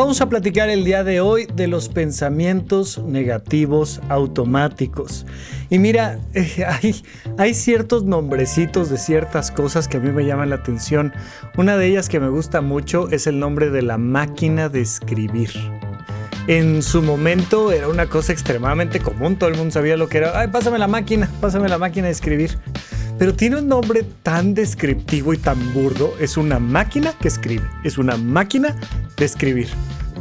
Vamos a platicar el día de hoy de los pensamientos negativos automáticos. Y mira, eh, hay, ciertos nombrecitos de ciertas cosas que a mí me llaman la atención. Una de ellas que me gusta mucho es el nombre de la máquina de escribir. En su momento era una cosa extremadamente común, todo el mundo sabía lo que era. Ay, pásame la máquina, pásame la máquina de escribir pero tiene un nombre tan descriptivo y tan burdo. Es una máquina que escribe. Es una máquina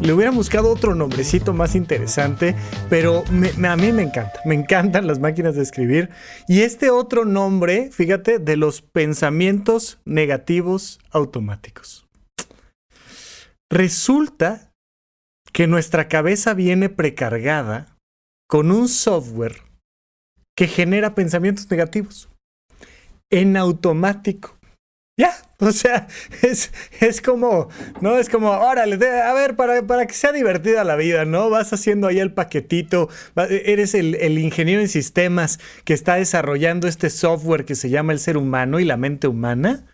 Le hubiera buscado otro nombrecito más interesante, pero a mí me encanta. Me encantan las máquinas de escribir. Y este otro nombre, fíjate, de los pensamientos negativos automáticos. Resulta que nuestra cabeza viene precargada con un software que genera pensamientos negativos en automático. Ya, o sea, es, es, como, ¿no? Es como, órale, a ver, para, para, que sea divertida la vida, ¿no? Vas haciendo ahí el paquetito, eres el, el, ingeniero en sistemas que está desarrollando este software que se llama el ser humano y la mente humana,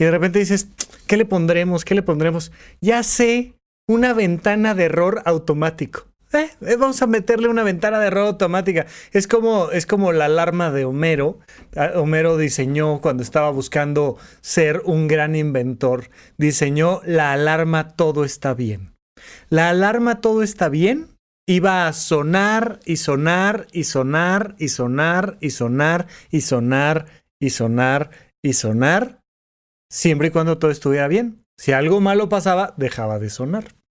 y de repente dices, ¿qué le pondremos? ¿Qué le pondremos? Ya sé, una ventana de error automático. Eh, eh, vamos a meterle una ventana de error automática. Es como, es como la alarma de Homero. Ah, Homero diseñó cuando estaba buscando ser un gran inventor, diseñó la alarma todo está bien. La alarma todo está bien iba a sonar y sonar y sonar y sonar y sonar y sonar y sonar y sonar siempre y cuando todo estuviera bien. Si algo malo pasaba, dejaba de sonar.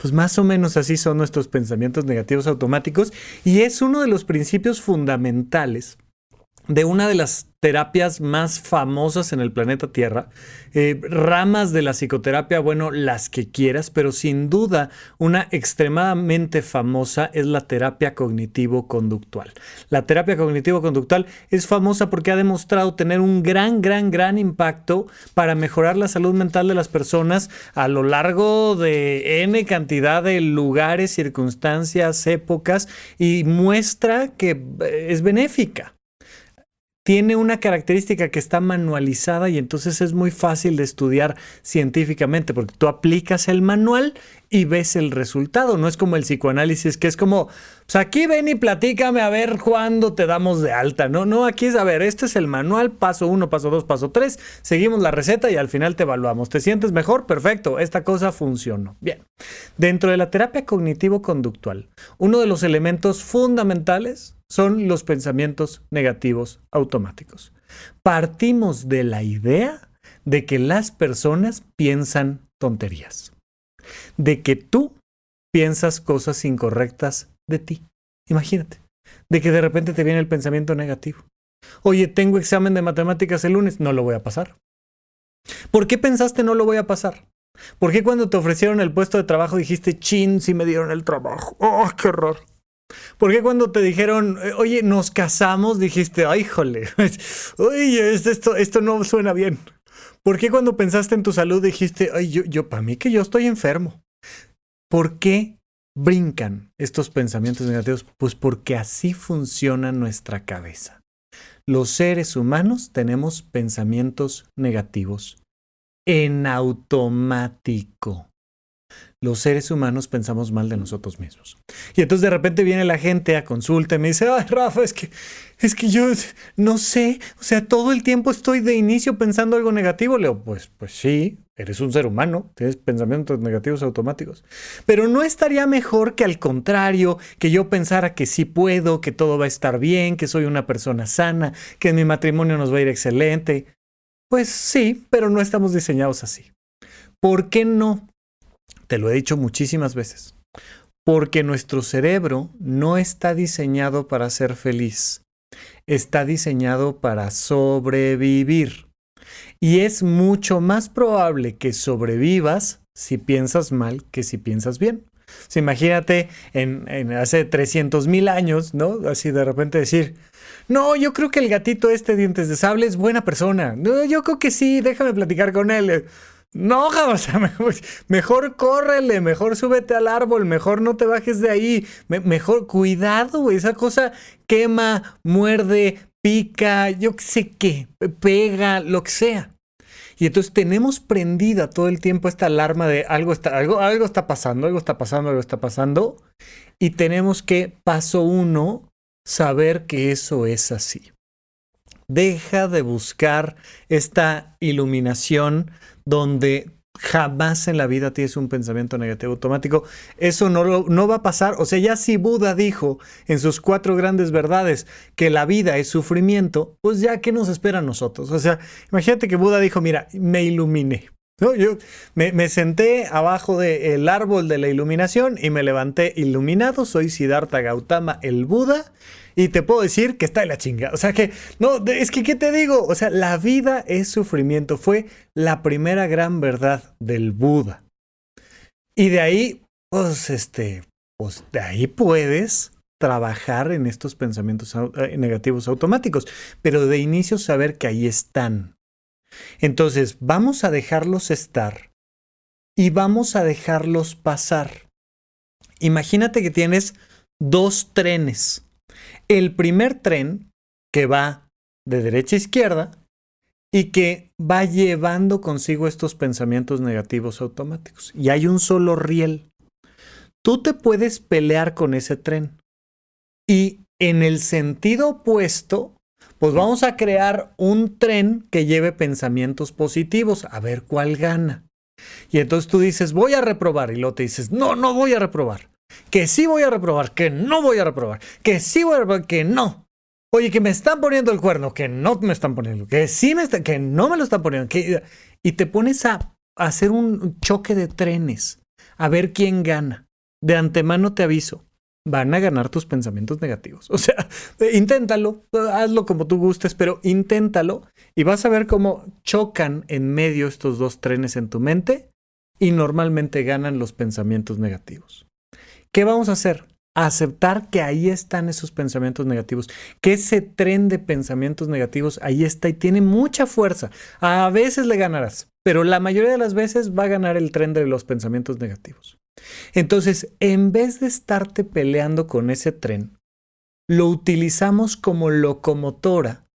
Pues más o menos así son nuestros pensamientos negativos automáticos y es uno de los principios fundamentales de una de las terapias más famosas en el planeta Tierra, eh, ramas de la psicoterapia, bueno, las que quieras, pero sin duda una extremadamente famosa es la terapia cognitivo-conductual. La terapia cognitivo-conductual es famosa porque ha demostrado tener un gran, gran, gran impacto para mejorar la salud mental de las personas a lo largo de N cantidad de lugares, circunstancias, épocas y muestra que eh, es benéfica tiene una característica que está manualizada y entonces es muy fácil de estudiar científicamente porque tú aplicas el manual y ves el resultado. No es como el psicoanálisis que es como, pues aquí ven y platícame a ver cuándo te damos de alta. No, no, aquí es a ver, este es el manual, paso uno, paso dos, paso tres, seguimos la receta y al final te evaluamos. ¿Te sientes mejor? Perfecto, esta cosa funcionó. Bien. Dentro de la terapia cognitivo-conductual, uno de los elementos fundamentales son los pensamientos negativos automáticos. Partimos de la idea de que las personas piensan tonterías, de que tú piensas cosas incorrectas de ti. Imagínate, de que de repente te viene el pensamiento negativo. Oye, tengo examen de matemáticas el lunes, no lo voy a pasar. ¿Por qué pensaste no lo voy a pasar? ¿Por qué cuando te ofrecieron el puesto de trabajo dijiste, chin, si me dieron el trabajo? ¡Oh, qué horror! ¿Por qué cuando te dijeron, eh, oye, nos casamos, dijiste, ay, jole, oye, esto, esto no suena bien? ¿Por qué cuando pensaste en tu salud dijiste, ay, yo, yo para mí que yo estoy enfermo? ¿Por qué brincan estos pensamientos negativos? Pues porque así funciona nuestra cabeza. Los seres humanos tenemos pensamientos negativos en automático los seres humanos pensamos mal de nosotros mismos. Y entonces de repente viene la gente a consulta y me dice, ay Rafa, es que, es que yo no sé, o sea, todo el tiempo estoy de inicio pensando algo negativo. Le digo, pues, pues sí, eres un ser humano, tienes pensamientos negativos automáticos. Pero no estaría mejor que al contrario, que yo pensara que sí puedo, que todo va a estar bien, que soy una persona sana, que en mi matrimonio nos va a ir excelente. Pues sí, pero no estamos diseñados así. ¿Por qué no? Te lo he dicho muchísimas veces. Porque nuestro cerebro no está diseñado para ser feliz. Está diseñado para sobrevivir. Y es mucho más probable que sobrevivas si piensas mal que si piensas bien. imagínate en, hace 300 mil años, ¿no? Así de repente decir, no, yo creo que el gatito este dientes de sable es buena persona. No, yo creo que sí, déjame platicar con él. No, o sea, mejor, mejor, córrele, mejor súbete al árbol, mejor no te bajes de ahí, mejor cuidado, esa cosa quema, muerde, pica, yo qué sé qué, pega, lo que sea. Y entonces tenemos prendida todo el tiempo esta alarma de algo está, algo, algo está pasando, algo está pasando, algo está pasando. Y tenemos que, paso uno, saber que eso es así. Deja de buscar esta iluminación donde jamás en la vida tienes un pensamiento negativo automático. Eso no, no va a pasar. O sea, ya si Buda dijo en sus cuatro grandes verdades que la vida es sufrimiento, pues ya, ¿qué nos espera a nosotros? O sea, imagínate que Buda dijo, mira, me iluminé. Yo me, senté abajo del árbol de la iluminación y me levanté iluminado. Soy Siddhartha Gautama, el Buda, y te puedo decir que está en la chinga. O sea que, no, es que, ¿qué te digo? O sea, la vida es sufrimiento. Fue la primera gran verdad del Buda. Y de ahí, pues, este, pues de ahí puedes trabajar en estos pensamientos eh, negativos automáticos, pero de inicio saber que ahí están. Entonces, vamos a dejarlos estar y vamos a dejarlos pasar. Imagínate que tienes dos trenes. El primer tren que va de derecha a izquierda y que va llevando consigo estos pensamientos negativos automáticos. Y hay un solo riel. Tú te puedes pelear con ese tren. Y en el sentido opuesto, pues vamos a crear un tren que lleve pensamientos positivos, a ver cuál gana. Y entonces tú dices, voy a reprobar, y luego te dices, no, no voy a reprobar. Que sí voy a reprobar, que no voy a reprobar, que sí voy a reprobar, que no. Oye, que me están poniendo el cuerno, que no me están poniendo, que sí me están, que no me lo están poniendo. Y te pones a hacer un choque de trenes, a ver quién gana. De antemano te aviso, van a ganar tus pensamientos negativos. O sea, inténtalo, hazlo como tú gustes, pero inténtalo y vas a ver cómo chocan en medio estos dos trenes en tu mente y normalmente ganan los pensamientos negativos. ¿Qué vamos a hacer? Aceptar que ahí están esos pensamientos negativos, que ese tren de pensamientos negativos ahí está y tiene mucha fuerza. A veces le ganarás, pero la mayoría de las veces va a ganar el tren de los pensamientos negativos. Entonces, en vez de estarte peleando con ese tren, lo utilizamos como locomotora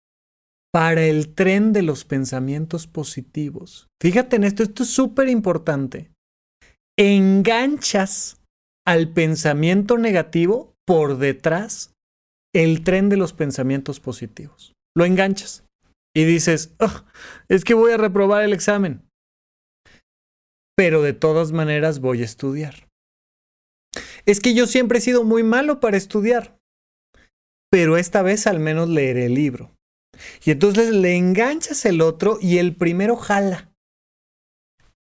para el tren de los pensamientos positivos. Fíjate en esto, esto es súper importante. Enganchas al pensamiento negativo por detrás el tren de los pensamientos positivos. Lo enganchas y dices, es que voy a reprobar el examen pero de todas maneras voy a estudiar. Es que yo siempre he sido muy malo para estudiar, pero esta vez al menos leeré el libro. Y entonces le enganchas el otro y el primero jala.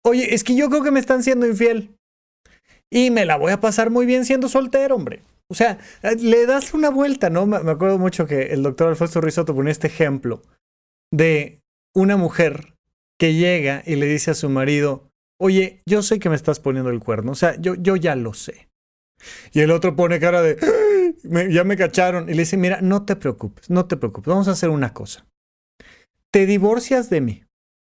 Oye, es que yo creo que me están siendo infiel. Y me la voy a pasar muy bien siendo soltero, hombre. O sea, le das una vuelta, ¿no? Me acuerdo mucho que el doctor Alfonso Risotto ponía este ejemplo de una mujer que llega y le dice a su marido, oye, yo sé que me estás poniendo el cuerno, o sea, yo, yo ya lo sé. Y el otro pone cara de, ya me cacharon. Y le dice, mira, no te preocupes, no te preocupes, vamos a hacer una cosa. Te divorcias de mí,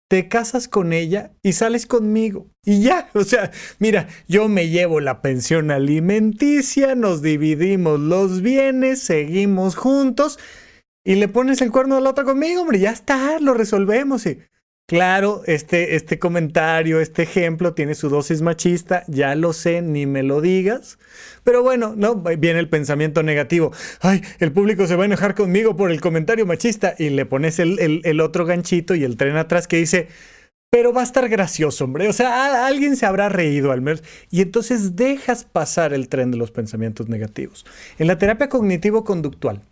te casas con ella y sales conmigo. Y ya, o sea, mira, yo me llevo la pensión alimenticia, nos dividimos los bienes, seguimos juntos. Y le pones el cuerno de la otra conmigo, hombre, ya está, lo resolvemos. Y, Claro, este, este comentario, este ejemplo tiene su dosis machista, ya lo sé, ni me lo digas. Pero bueno, no, viene el pensamiento negativo. Ay, el público se va a enojar conmigo por el comentario machista. Y le pones el, el, otro ganchito y el tren atrás que dice, pero va a estar gracioso, hombre. O sea, alguien se habrá reído al menos. Y entonces dejas pasar el tren de los pensamientos negativos. En la terapia cognitivo-conductual,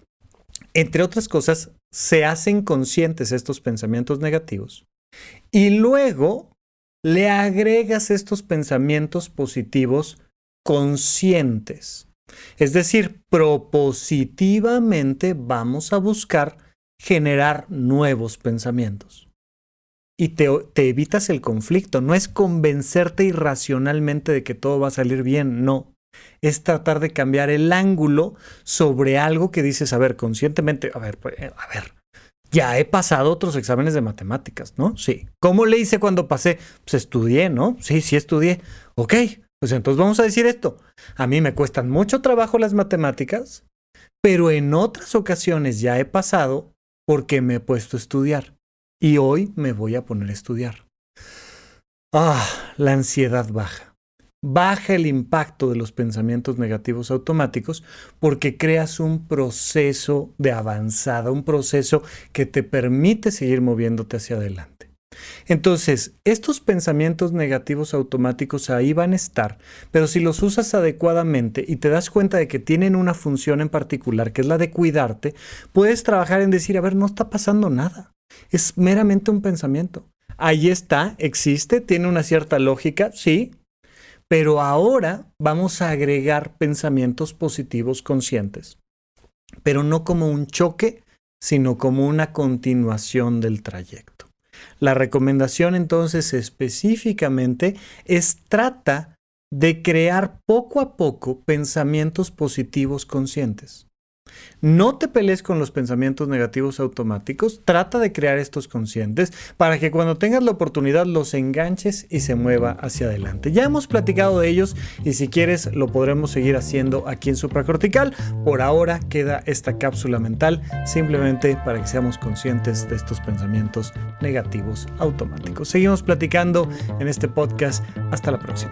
entre otras cosas, se hacen conscientes estos pensamientos negativos y luego le agregas estos pensamientos positivos conscientes. Es decir, propositivamente vamos a buscar generar nuevos pensamientos. Y te, evitas el conflicto. No es convencerte irracionalmente de que todo va a salir bien, no. Es tratar de cambiar el ángulo sobre algo que dices, a ver, conscientemente, a ver, pues, a ver, ya he pasado otros exámenes de matemáticas, ¿no? Sí. ¿Cómo le hice cuando pasé? Pues estudié, ¿no? Sí, sí estudié. Ok, pues entonces vamos a decir esto. A mí me cuestan mucho trabajo las matemáticas, pero en otras ocasiones ya he pasado porque me he puesto a estudiar. Y hoy me voy a poner a estudiar. Ah, la ansiedad baja. Baja el impacto de los pensamientos negativos automáticos porque creas un proceso de avanzada, un proceso que te permite seguir moviéndote hacia adelante. Entonces, estos pensamientos negativos automáticos ahí van a estar, pero si los usas adecuadamente y te das cuenta de que tienen una función en particular, que es la de cuidarte, puedes trabajar en decir, a ver, no está pasando nada. Es meramente un pensamiento. Ahí está, existe, tiene una cierta lógica, sí, pero ahora vamos a agregar pensamientos positivos conscientes, pero no como un choque, sino como una continuación del trayecto. La recomendación entonces específicamente es trata de crear poco a poco pensamientos positivos conscientes. No te pelees con los pensamientos negativos automáticos, trata de crear estos conscientes para que cuando tengas la oportunidad los enganches y se mueva hacia adelante. Ya hemos platicado de ellos y si quieres lo podremos seguir haciendo aquí en supracortical. Por ahora queda esta cápsula mental simplemente para que seamos conscientes de estos pensamientos negativos automáticos. Seguimos platicando en este podcast. Hasta la próxima.